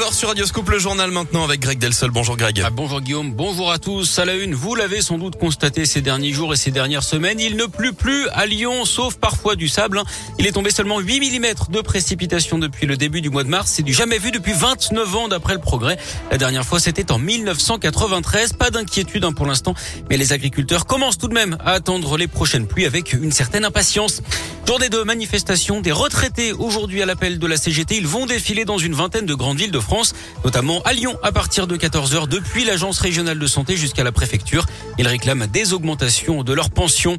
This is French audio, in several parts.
9h sur Radio Scoop, le journal maintenant avec Greg Delsol. Bonjour Greg. Ah, bonjour Guillaume, bonjour à tous. À la une, vous l'avez sans doute constaté ces derniers jours et ces dernières semaines, il ne pleut plus à Lyon, sauf parfois du sable. Il est tombé seulement 8 mm de précipitations depuis le début du mois de mars. C'est du jamais vu depuis 29 ans d'après le progrès. La dernière fois, c'était en 1993. Pas d'inquiétude hein, pour l'instant, mais les agriculteurs commencent tout de même à attendre les prochaines pluies avec une certaine impatience. Journée de manifestation des retraités aujourd'hui à l'appel de la CGT. Ils vont défiler dans une vingtaine de grandes villes de France, notamment à Lyon à partir de 14h depuis l'agence régionale de santé jusqu'à la préfecture. Ils réclament des augmentations de leurs pensions.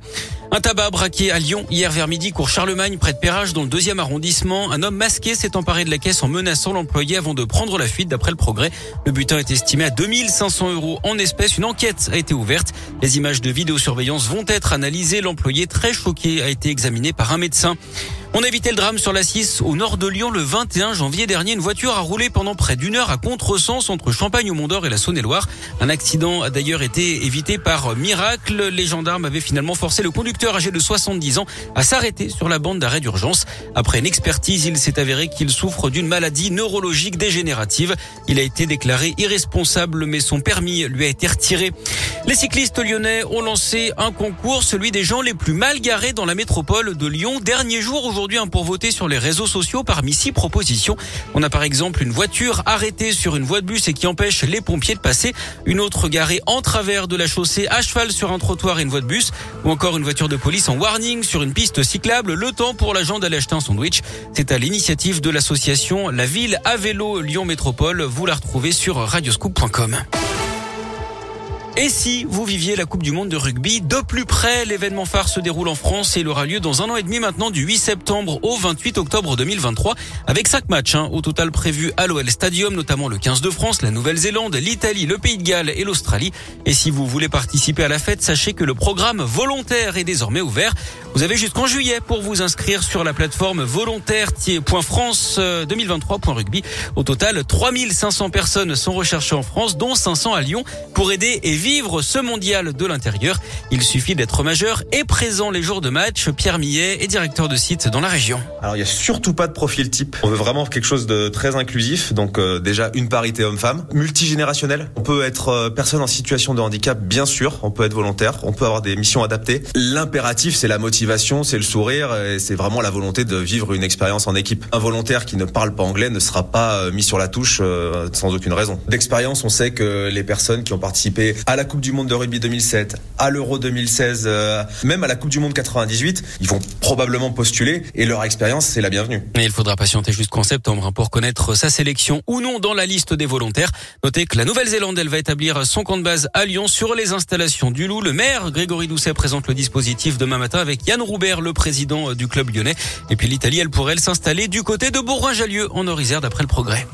Un tabac braqué à Lyon hier vers midi, cours Charlemagne, près de Perrache, dans le deuxième arrondissement. Un homme masqué s'est emparé de la caisse en menaçant l'employé avant de prendre la fuite d'après le progrès. Le butin est estimé à 2500 euros en espèces. Une enquête a été ouverte. Les images de vidéosurveillance vont être analysées. L'employé très choqué a été examiné par un médecin. On a évité le drame sur la 6 au nord de Lyon le 21 janvier dernier. Une voiture a roulé pendant près d'une heure à contresens entre Champagne au Mont-d'Or et la Saône-et-Loire. Un accident a d'ailleurs été évité par miracle. Les gendarmes avaient finalement forcé le conducteur âgé de 70 ans à s'arrêter sur la bande d'arrêt d'urgence. Après une expertise, il s'est avéré qu'il souffre d'une maladie neurologique dégénérative. Il a été déclaré irresponsable, mais son permis lui a été retiré. Les cyclistes lyonnais ont lancé un concours, celui des gens les plus mal garés dans la métropole de Lyon. Dernier jour aujourd'hui hein, pour voter sur les réseaux sociaux parmi six propositions. On a par exemple une voiture arrêtée sur une voie de bus et qui empêche les pompiers de passer, une autre garée en travers de la chaussée à cheval sur un trottoir et une voie de bus, ou encore une voiture de police en warning sur une piste cyclable, le temps pour l'agent d'aller acheter un sandwich. C'est à l'initiative de l'association La Ville à vélo Lyon Métropole. Vous la retrouvez sur radioscoop.com. Et si vous viviez la Coupe du Monde de rugby de plus près, l'événement phare se déroule en France et il aura lieu dans un an et demi maintenant du 8 septembre au 28 octobre 2023 avec cinq matchs hein, au total prévus à l'OL Stadium, notamment le 15 de France, la Nouvelle-Zélande, l'Italie, le Pays de Galles et l'Australie. Et si vous voulez participer à la fête, sachez que le programme volontaire est désormais ouvert. Vous avez jusqu'en juillet pour vous inscrire sur la plateforme volontaire.france2023.rugby. Au total, 3500 personnes sont recherchées en France, dont 500 à Lyon, pour aider et vivre ce mondial de l'intérieur. Il suffit d'être majeur et présent les jours de match. Pierre Millet est directeur de site dans la région. Alors il y a surtout pas de profil type. On veut vraiment quelque chose de très inclusif. Donc euh, déjà une parité homme-femme, multigénérationnel. On peut être euh, personne en situation de handicap, bien sûr. On peut être volontaire. On peut avoir des missions adaptées. L'impératif, c'est la motivation, c'est le sourire, et c'est vraiment la volonté de vivre une expérience en équipe. Un volontaire qui ne parle pas anglais ne sera pas euh, mis sur la touche sans aucune raison. D'expérience, on sait que les personnes qui ont participé la Coupe du Monde de rugby 2007, à l'Euro 2016, euh, même à la Coupe du Monde 98, ils vont probablement postuler et leur expérience, c'est la bienvenue. Mais il faudra patienter jusqu'en septembre pour connaître sa sélection ou non dans la liste des volontaires. Notez que la Nouvelle-Zélande, elle va établir son camp de base à Lyon sur les installations du Loup. Le maire, Grégory Doucet, présente le dispositif demain matin avec Yann Roubert, le président du club lyonnais. Et puis l'Italie, elle pourrait s'installer du côté de Bourgoin-Jallieu en Orisère d'après le progrès.